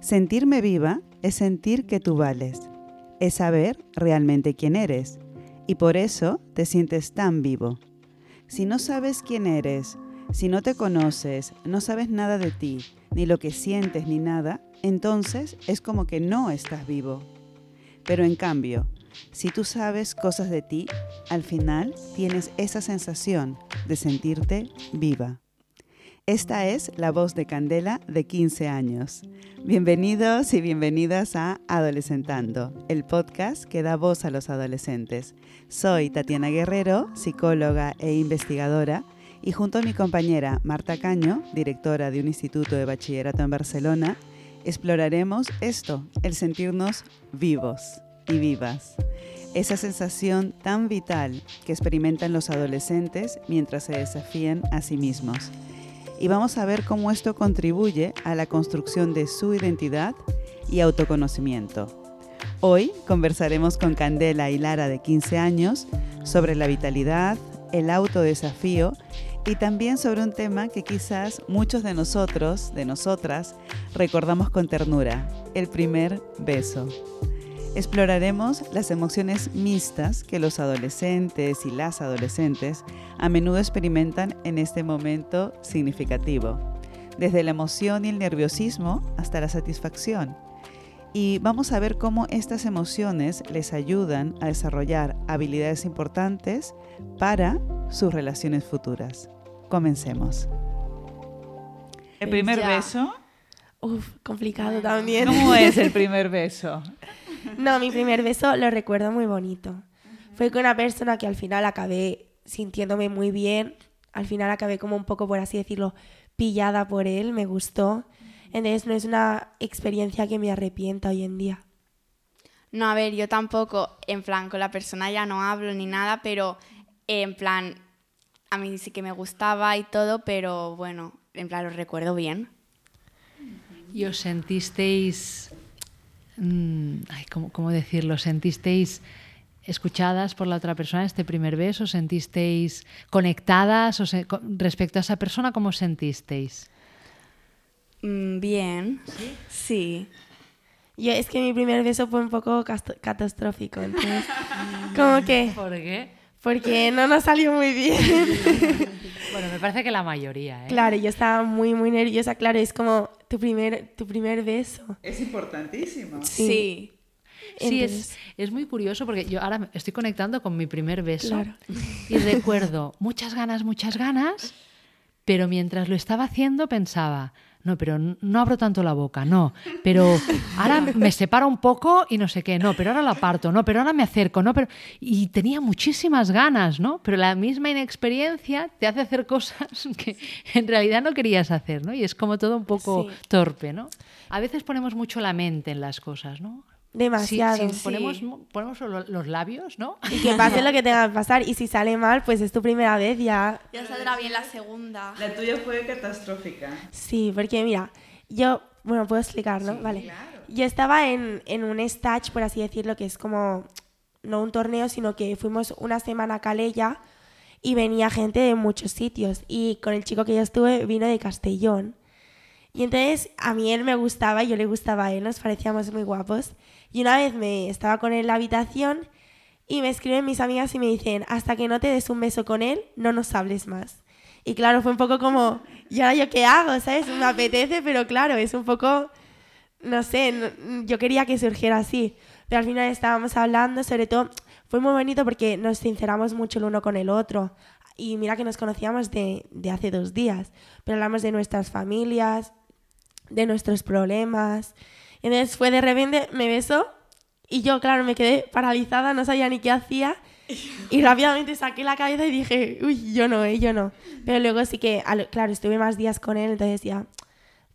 Sentirme viva es sentir que tú vales, es saber realmente quién eres y por eso te sientes tan vivo. Si no sabes quién eres, si no te conoces, no sabes nada de ti, ni lo que sientes ni nada, entonces es como que no estás vivo. Pero en cambio, si tú sabes cosas de ti, al final tienes esa sensación de sentirte viva. Esta es la voz de Candela de 15 años. Bienvenidos y bienvenidas a Adolescentando, el podcast que da voz a los adolescentes. Soy Tatiana Guerrero, psicóloga e investigadora, y junto a mi compañera Marta Caño, directora de un instituto de bachillerato en Barcelona, exploraremos esto, el sentirnos vivos y vivas. Esa sensación tan vital que experimentan los adolescentes mientras se desafían a sí mismos y vamos a ver cómo esto contribuye a la construcción de su identidad y autoconocimiento. Hoy conversaremos con Candela y Lara de 15 años sobre la vitalidad, el autodesafío y también sobre un tema que quizás muchos de nosotros, de nosotras, recordamos con ternura, el primer beso. Exploraremos las emociones mixtas que los adolescentes y las adolescentes a menudo experimentan en este momento significativo, desde la emoción y el nerviosismo hasta la satisfacción. Y vamos a ver cómo estas emociones les ayudan a desarrollar habilidades importantes para sus relaciones futuras. Comencemos. ¿El primer beso? Uf, complicado también. ¿Cómo es el primer beso? No, mi primer beso lo recuerdo muy bonito. Fue con una persona que al final acabé sintiéndome muy bien. Al final acabé como un poco, por así decirlo, pillada por él, me gustó. Entonces no es una experiencia que me arrepienta hoy en día. No, a ver, yo tampoco, en plan, con la persona ya no hablo ni nada, pero en plan, a mí sí que me gustaba y todo, pero bueno, en plan, lo recuerdo bien. ¿Y os sentisteis Mm, ¿cómo, decirlo? ¿Sentisteis escuchadas por la otra persona este primer beso? ¿Sentisteis conectadas respecto a esa persona? ¿Cómo sentisteis? Mm, bien. ¿Sí? Yo, es que mi primer beso fue un poco catastrófico, entonces, como que... ¿Por qué? Porque no nos salió muy bien. bueno, me parece que la mayoría, ¿eh? Claro, yo estaba muy, muy nerviosa, claro, es como tu primer, tu primer beso. Es importantísimo. Sí. Sí, es, es, muy curioso porque yo ahora estoy conectando con mi primer beso y recuerdo muchas ganas, muchas ganas, pero mientras lo estaba haciendo pensaba, no, pero no abro tanto la boca, no, pero ahora me separo un poco y no sé qué, no, pero ahora la aparto, no, pero ahora me acerco, no, pero... Y tenía muchísimas ganas, ¿no? Pero la misma inexperiencia te hace hacer cosas que en realidad no querías hacer, ¿no? Y es como todo un poco torpe, ¿no? A veces ponemos mucho la mente en las cosas, ¿no? Demasiado. ponemos, ponemos los labios, ¿no? Y que pase lo que tenga que pasar. Y si sale mal, pues es tu primera vez ya. Ya saldrá bien la segunda. La tuya fue catastrófica. Sí, porque mira, yo, bueno, puedo explicar, ¿no? vale. Yo estaba en, en un stage, por así decirlo, que es como, no un torneo, sino que fuimos una semana a Calella y venía gente de muchos sitios. Y con el chico que yo estuve vino de Castellón. Y entonces a mí él me gustaba, yo le gustaba a él, nos parecíamos muy guapos. Y una vez me estaba con él en la habitación y me escriben mis amigas y me dicen, hasta que no te des un beso con él, no nos hables más. Y claro, fue un poco como, ¿y ahora yo qué hago? ¿Sabes? Me apetece, pero claro, es un poco, no sé, yo quería que surgiera así. Pero al final estábamos hablando, sobre todo, fue muy bonito porque nos sinceramos mucho el uno con el otro. Y mira que nos conocíamos de, de hace dos días, pero hablamos de nuestras familias, de nuestros problemas. Entonces fue de repente, me besó y yo, claro, me quedé paralizada, no sabía ni qué hacía. Y rápidamente saqué la cabeza y dije, uy, yo no, eh, yo no. Pero luego sí que, claro, estuve más días con él, entonces ya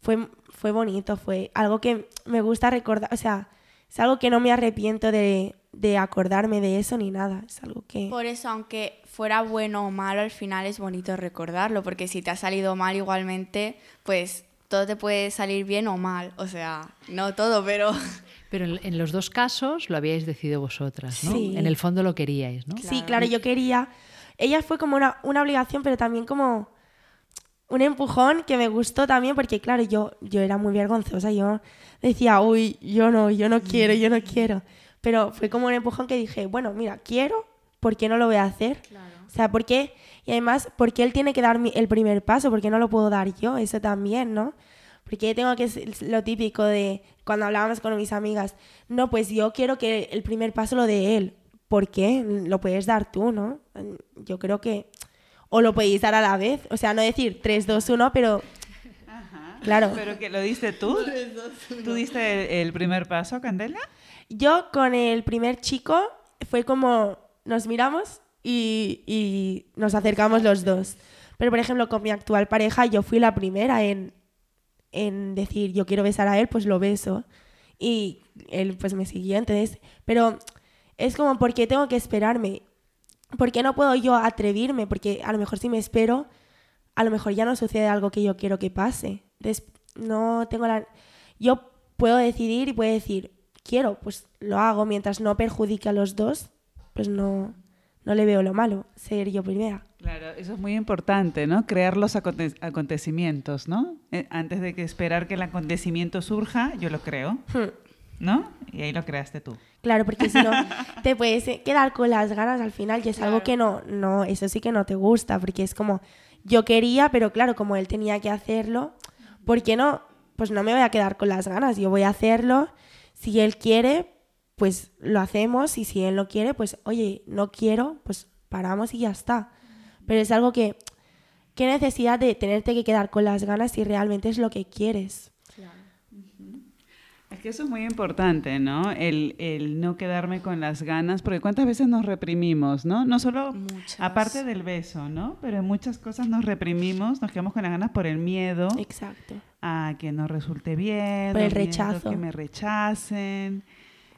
fue, fue bonito, fue algo que me gusta recordar, o sea, es algo que no me arrepiento de, de acordarme de eso ni nada, es algo que... Por eso, aunque fuera bueno o malo, al final es bonito recordarlo, porque si te ha salido mal igualmente, pues todo te puede salir bien o mal. O sea, no todo, pero... Pero en, los dos casos lo habíais decidido vosotras, ¿no? En el fondo lo queríais, ¿no? Sí, claro, yo quería... Ella fue como una, una obligación, pero también como... un empujón que me gustó también porque, claro, yo, yo era muy vergonzosa. Yo decía, uy, yo no, yo no quiero, yo no quiero. Pero fue como un empujón que dije, bueno, mira, quiero, ¿por qué no lo voy a hacer? O sea, ¿por qué? Y además, ¿por qué él tiene que dar el primer paso? ¿Por qué no lo puedo dar yo? Eso también, ¿no? Porque tengo que ser lo típico de cuando hablábamos con mis amigas, no, pues yo quiero que el primer paso lo dé él. ¿Por qué? Lo puedes dar tú, ¿no? Yo creo que... O lo podéis dar a la vez. O sea, no decir 3, 2, 1, pero... Claro. ¿Pero que lo diste tú? ¿Tú diste el primer paso, Candela? Yo con el primer chico fue como nos miramos y, nos acercamos los dos. Pero, por ejemplo, con mi actual pareja yo fui la primera en, en decir yo quiero besar a él, pues lo beso. Y él pues me siguió, entonces... Pero es como, ¿por qué tengo que esperarme? ¿Por qué no puedo yo atreverme? Porque a lo mejor si me espero, a lo mejor ya no sucede algo que yo quiero que pase. No tengo la... Yo puedo decidir y puedo decir, quiero, pues lo hago mientras no perjudique a los dos, pues no, no le veo lo malo, ser yo primera. Claro, eso es muy importante, ¿no? Crear los acontecimientos, ¿no? Eh, antes de que esperar que el acontecimiento surja, yo lo creo, hmm. ¿no? Y ahí lo creaste tú. Claro, porque si no, te puedes quedar con las ganas al final y es algo que no, no, eso sí que no te gusta, porque es como, yo quería, pero claro, como él tenía que hacerlo, ¿por qué no? Pues no me voy a quedar con las ganas, yo voy a hacerlo si él quiere, pues lo hacemos y si él no quiere, pues oye, no quiero, pues paramos y ya está. Pero es algo que, qué necesidad de tenerte que quedar con las ganas si realmente es lo que quieres. Es que eso es muy importante, ¿no? El, el, no quedarme con las ganas, porque cuántas veces nos reprimimos, ¿no? No solo, aparte del beso, ¿no? Pero en muchas cosas nos reprimimos, nos quedamos con las ganas por el miedo. Exacto. A que nos resulte bien. Por el rechazo. Que me rechacen,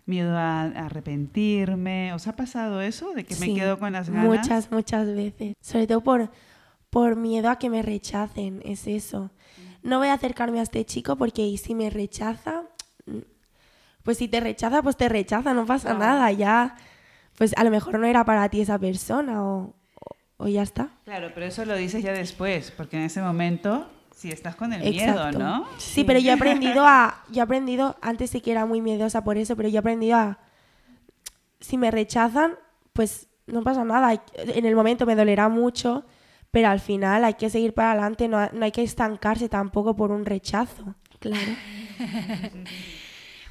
miedo a, arrepentirme. ¿Os ha pasado eso de que me quedo con las ganas? Muchas, muchas veces. Sobre todo por, por miedo a que me rechacen, es eso. No voy a acercarme a este chico porque si me rechaza, pues si te rechaza, pues te rechaza, no pasa nada, ya, pues a lo mejor no era para ti esa persona o, o, ya está. Claro, pero eso lo dices ya después, porque en ese momento si estás con el miedo, ¿no? Sí, pero yo he aprendido a, yo he aprendido, antes sí que era muy miedosa por eso, pero yo he aprendido a, si me rechazan, pues no pasa nada, en el momento me dolerá mucho, pero al final hay que seguir para adelante, no, no hay que estancarse tampoco por un rechazo, claro.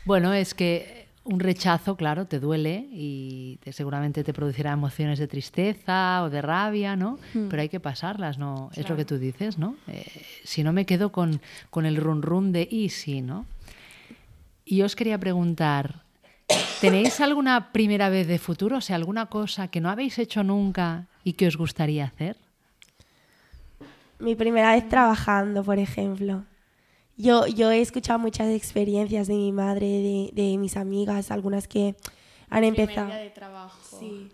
Bueno, es que un rechazo, claro, te duele y seguramente te producirá emociones de tristeza o de rabia, ¿no? Hmm. Pero hay que pasarlas, ¿no? Es lo que tú dices, ¿no? Eh, si no me quedo con, con el run run de y sí, ¿no? Y os quería preguntar, ¿tenéis alguna primera vez de futuro? O sea, alguna cosa que no habéis hecho nunca y que os gustaría hacer? Mi primera vez trabajando, por ejemplo. Yo, yo he escuchado muchas experiencias de mi madre, de, de mis amigas, algunas que han empezado. de trabajo. Sí.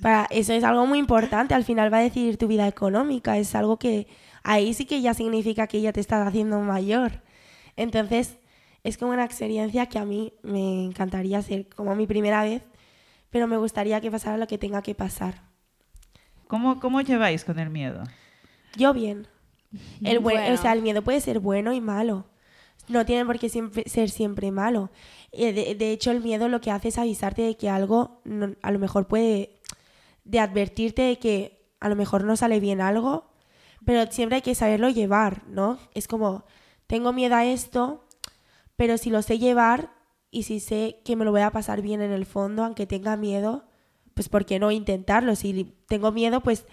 Para, eso es algo muy importante. Al final va a decidir tu vida económica. Es algo que ahí sí que ya significa que ya te estás haciendo mayor. Entonces, es como una experiencia que a mí me encantaría hacer como mi primera vez, pero me gustaría que pasara lo que tenga que pasar. ¿Cómo, cómo lleváis con el miedo? Yo bien. El, O sea, el miedo puede ser bueno y malo. No tiene por qué siempre, ser siempre malo. Eh, de, hecho, el miedo lo que hace es avisarte de que algo a lo mejor puede... de advertirte de que a lo mejor no sale bien algo, pero siempre hay que saberlo llevar, ¿no? Es como, tengo miedo a esto, pero si lo sé llevar y si sé que me lo voy a pasar bien en el fondo, aunque tenga miedo, pues ¿por qué no intentarlo? Si tengo miedo, pues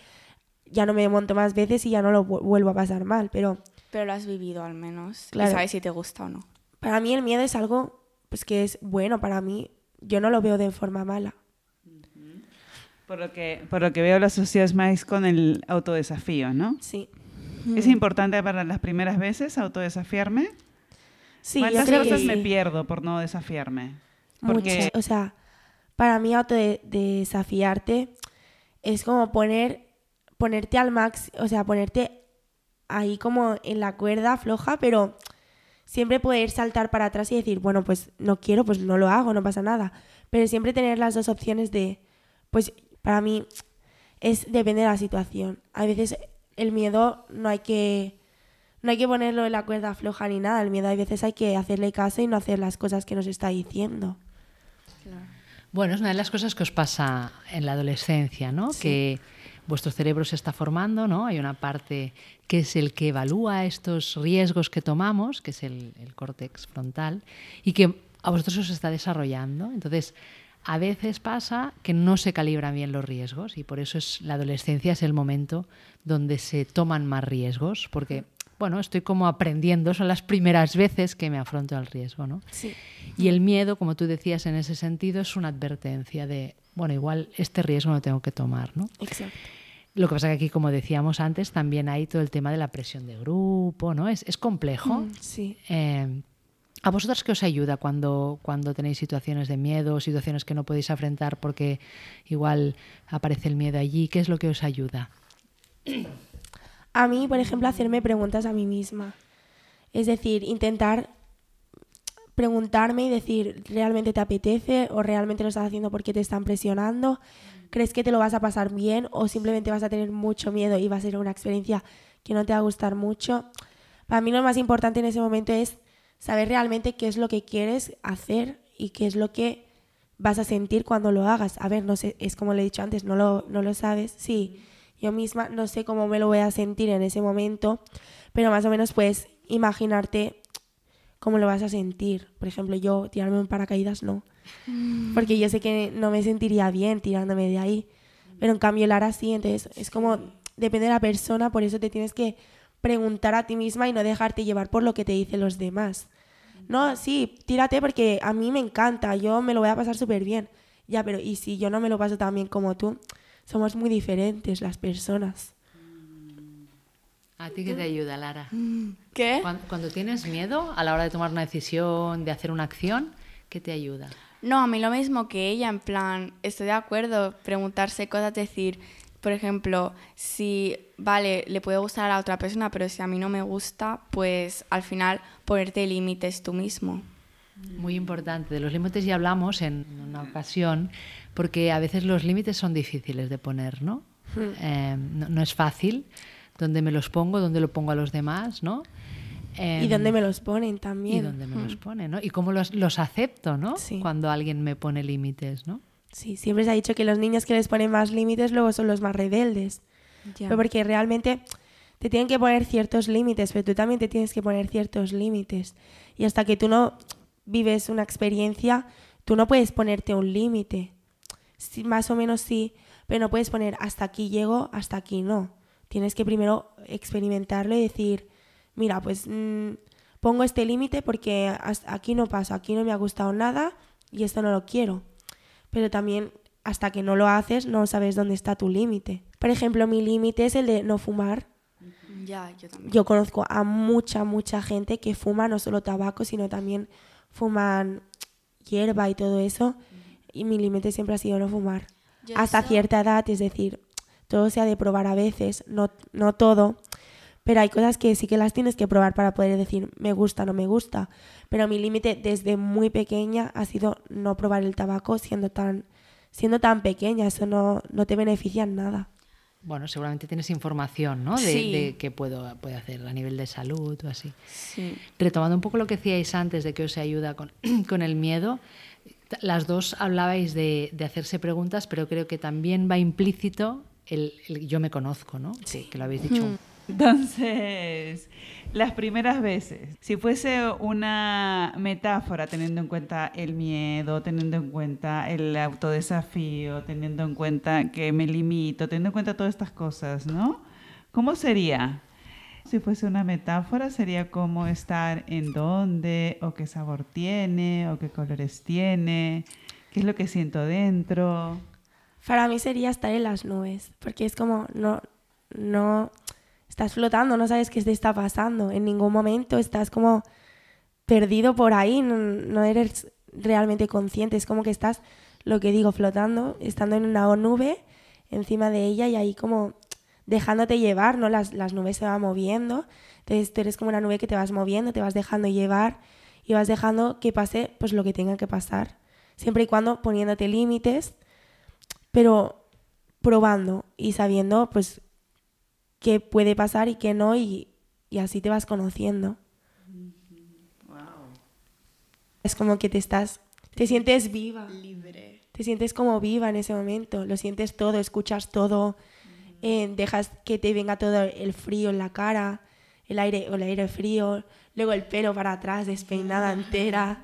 ya no me monto más veces y ya no lo vuelvo a pasar mal, pero... Pero lo has vivido al menos. Claro. Y sabes si te gusta o no. Para mí el miedo es algo pues que es bueno para mí. Yo no lo veo de forma mala. Por lo que, por lo que veo, lo asocias más con el autodesafío, ¿no? Sí. ¿Es importante para las primeras veces autodesafiarme? Sí, ¿Cuántas cosas me pierdo por no desafiarme? Porque... O sea, para mí autodesafiarte es como poner ponerte al max, o sea, ponerte ahí como en la cuerda floja, pero siempre poder saltar para atrás y decir, bueno, pues no quiero, pues no lo hago, no pasa nada. Pero siempre tener las dos opciones de, pues para mí es depende de la situación. A veces el miedo no hay que no hay que ponerlo en la cuerda floja ni nada. El miedo hay veces hay que hacerle caso y no hacer las cosas que nos está diciendo. Bueno, es una de las cosas que os pasa en la adolescencia, ¿no? Que vuestro cerebro se está formando, ¿no? Hay una parte que es el que evalúa estos riesgos que tomamos, que es el, el córtex frontal, y que a vosotros os está desarrollando. Entonces, a veces pasa que no se calibran bien los riesgos y por eso es la adolescencia es el momento donde se toman más riesgos, porque bueno, estoy como aprendiendo, son las primeras veces que me afronto al riesgo, ¿no? Sí. Y el miedo, como tú decías en ese sentido, es una advertencia de, bueno, igual este riesgo lo tengo que tomar, ¿no? Exacto. Lo que pasa que aquí, como decíamos antes, también hay todo el tema de la presión de grupo, ¿no? Es, es complejo. Mm, sí. Eh, ¿A vosotros qué os ayuda cuando, cuando tenéis situaciones de miedo, situaciones que no podéis afrontar porque igual aparece el miedo allí? ¿Qué es lo que os ayuda? A mí, por ejemplo, hacerme preguntas a mí misma. Es decir, intentar preguntarme y decir, ¿realmente te apetece o realmente lo estás haciendo porque te están presionando? ¿Crees que te lo vas a pasar bien o simplemente vas a tener mucho miedo y va a ser una experiencia que no te va a gustar mucho? Para mí lo más importante en ese momento es saber realmente qué es lo que quieres hacer y qué es lo que vas a sentir cuando lo hagas. A ver, no sé, es como le he dicho antes, no lo, no lo sabes. Sí, yo misma no sé cómo me lo voy a sentir en ese momento, pero más o menos puedes imaginarte cómo lo vas a sentir. Por ejemplo, yo tirarme un paracaídas no, porque yo sé que no me sentiría bien tirándome de ahí, pero en cambio Lara sí, entonces es como, depende de la persona, por eso te tienes que preguntar a ti misma y no dejarte llevar por lo que te dicen los demás. No, sí, tírate porque a mí me encanta, yo me lo voy a pasar súper bien. Ya, pero ¿y si yo no me lo paso tan bien como tú? Somos muy diferentes las personas. ¿A ti qué te ayuda, Lara? ¿Qué? Cuando, cuando tienes miedo a la hora de tomar una decisión, de hacer una acción, ¿qué te ayuda? No, a mí lo mismo que ella, en plan, estoy de acuerdo, preguntarse cosas, decir, por ejemplo, si, vale, le puede gustar a la otra persona, pero si a mí no me gusta, pues al final ponerte límites tú mismo. Muy importante. De los límites ya hablamos en una ocasión, porque a veces los límites son difíciles de poner, ¿no? Eh, no, no es fácil. ¿Dónde me los pongo? ¿Dónde lo pongo a los demás? ¿no? y Em, dónde me los ponen y también. dónde me los pone, ¿no? Y cómo los, los acepto, ¿no? Sí. Cuando alguien me pone límites, ¿no? Sí, siempre se ha dicho que los niños que les ponen más límites luego son los más rebeldes. Pero porque realmente te tienen que poner ciertos límites, pero tú también te tienes que poner ciertos límites. Y hasta que tú no vives una experiencia, tú no puedes ponerte un límite. Sí, más o menos sí, pero no puedes poner hasta aquí llego, hasta aquí no. Tienes que primero experimentarlo y decir, mira, pues mm, pongo este límite porque aquí no paso, aquí no me ha gustado nada y esto no lo quiero. Pero también hasta que no lo haces no sabes dónde está tu límite. Por ejemplo, mi límite es el de no fumar. Ya, yo también. Yo conozco a mucha, mucha gente que fuma no solo tabaco, sino también fuman hierba y todo eso. Y mi límite siempre ha sido no fumar. Yo Hasta eso- cierta edad, es decir, todo se ha de probar a veces, no, no todo. Pero hay cosas que sí que las tienes que probar para poder decir me gusta, no me gusta. Pero mi límite desde muy pequeña ha sido no probar el tabaco siendo tan, siendo tan pequeña. Eso no, no te beneficia en nada. Bueno, seguramente tienes información, ¿no? De, Sí. de qué puedo, puede hacer a nivel de salud o así. Sí. Retomando un poco lo que decíais antes de que os ayuda con, con el miedo, las dos hablabais de, de hacerse preguntas, pero creo que también va implícito el, el yo me conozco, ¿no? Que, que lo habéis dicho. Entonces, las primeras veces, si fuese una metáfora teniendo en cuenta el miedo, teniendo en cuenta el autodesafío, teniendo en cuenta que me limito, teniendo en cuenta todas estas cosas, ¿no? ¿Cómo sería? Si fuese una metáfora, sería como estar en dónde, o qué sabor tiene, o qué colores tiene, qué es lo que siento dentro. Para mí sería estar en las nubes, porque es como no, no estás flotando, no sabes qué te está pasando. En ningún momento estás como perdido por ahí, no, no eres realmente consciente. Es como que estás, lo que digo, flotando, estando en una nube encima de ella y ahí como dejándote llevar, ¿no? Las, las nubes se van moviendo, entonces tú eres como una nube que te vas moviendo, te vas dejando llevar y vas dejando que pase pues lo que tenga que pasar, siempre y cuando poniéndote límites, pero probando y sabiendo pues qué puede pasar y qué no, y, y así te vas conociendo. Es como que te estás, te sientes viva. Libre. Te sientes como viva en ese momento, lo sientes todo, escuchas todo, eh, dejas que te venga todo el frío en la cara, el aire o el aire frío, luego el pelo para atrás, despeinada entera.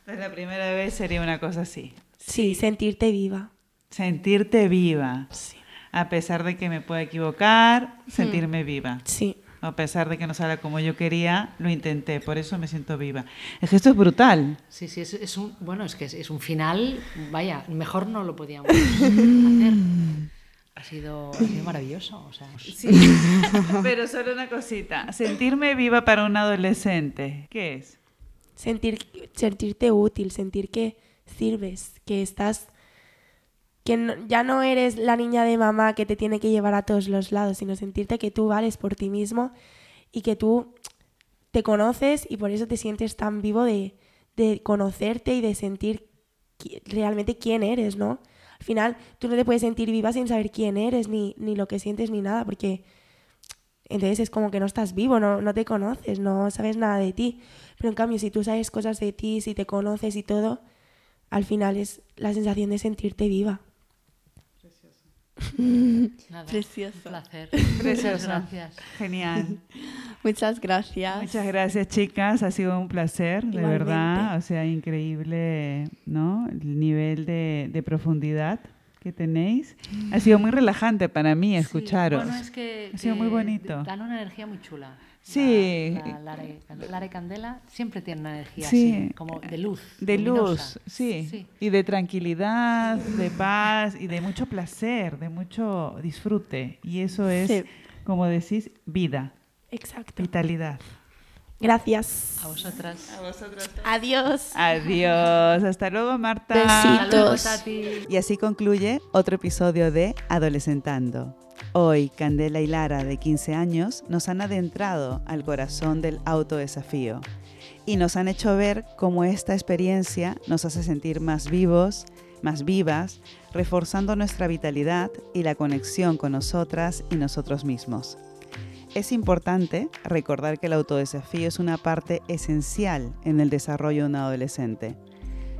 Entonces la primera vez sería una cosa así. Sí, sentirte viva. Sentirte viva. Sí. A pesar de que me pueda equivocar, sentirme viva. Sí. A pesar de que no salga como yo quería, lo intenté, por eso me siento viva. Es que esto es brutal. Sí, sí, es, es un, bueno, es que es, es un final, vaya, mejor no lo podíamos hacer. Ha sido, ha sido maravilloso. O sea, Sí, pero solo una cosita. Sentirme viva para un adolescente, ¿qué es? Sentir, sentirte útil, sentir que sirves, que estás que no- ya no eres la niña de mamá que te tiene que llevar a todos los lados, sino sentirte que tú vales por ti mismo y que tú te conoces y por eso te sientes tan vivo de, de conocerte y de sentir realmente quién eres, ¿no? Al final, tú no te puedes sentir viva sin saber quién eres, ni, ni lo que sientes, ni nada, porque entonces es como que no estás vivo, no, no te conoces, no sabes nada de ti. Pero en cambio, si tú sabes cosas de ti, si te conoces y todo, al final es la sensación de sentirte viva. Nada, Precioso. Un placer. Precioso. Muchas gracias. Genial. Muchas gracias. Muchas gracias, chicas. Ha sido un placer, de Igualmente. verdad. O sea, increíble, ¿no? El nivel de, de profundidad que tenéis. Ha sido muy relajante para mí escucharos. Sí, bueno, es que, Ha sido que muy bonito. Dan una energía muy chula. Sí. La, la Candela siempre tienen una energía Sí. así, como de luz. De luminosa. luz, sí. Sí. Y de tranquilidad, de paz y de mucho placer, de mucho disfrute. Y eso es, Sí. como decís, vida, Exacto. vitalidad. Gracias. A vosotras. Adiós. Adiós. Hasta luego, Marta. Besitos. Hasta luego, Tati. Y así concluye otro episodio de Adolescentando. Hoy, Candela y Lara, de 15 años, nos han adentrado al corazón del autodesafío y nos han hecho ver cómo esta experiencia nos hace sentir más vivos, más vivas, reforzando nuestra vitalidad y la conexión con nosotras y nosotros mismos. Es importante recordar que el autodesafío es una parte esencial en el desarrollo de un adolescente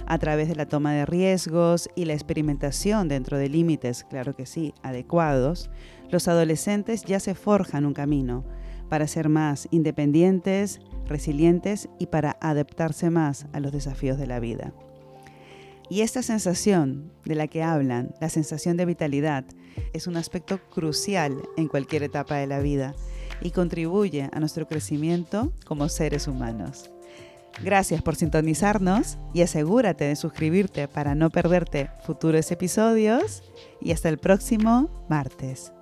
a través de la toma de riesgos y la experimentación dentro de límites, claro que sí, adecuados, los adolescentes ya se forjan un camino para ser más independientes, resilientes y para adaptarse más a los desafíos de la vida. Y esta sensación de la que hablan, la sensación de vitalidad, es un aspecto crucial en cualquier etapa de la vida y contribuye a nuestro crecimiento como seres humanos. Gracias por sintonizarnos y asegúrate de suscribirte para no perderte futuros episodios y hasta el próximo martes.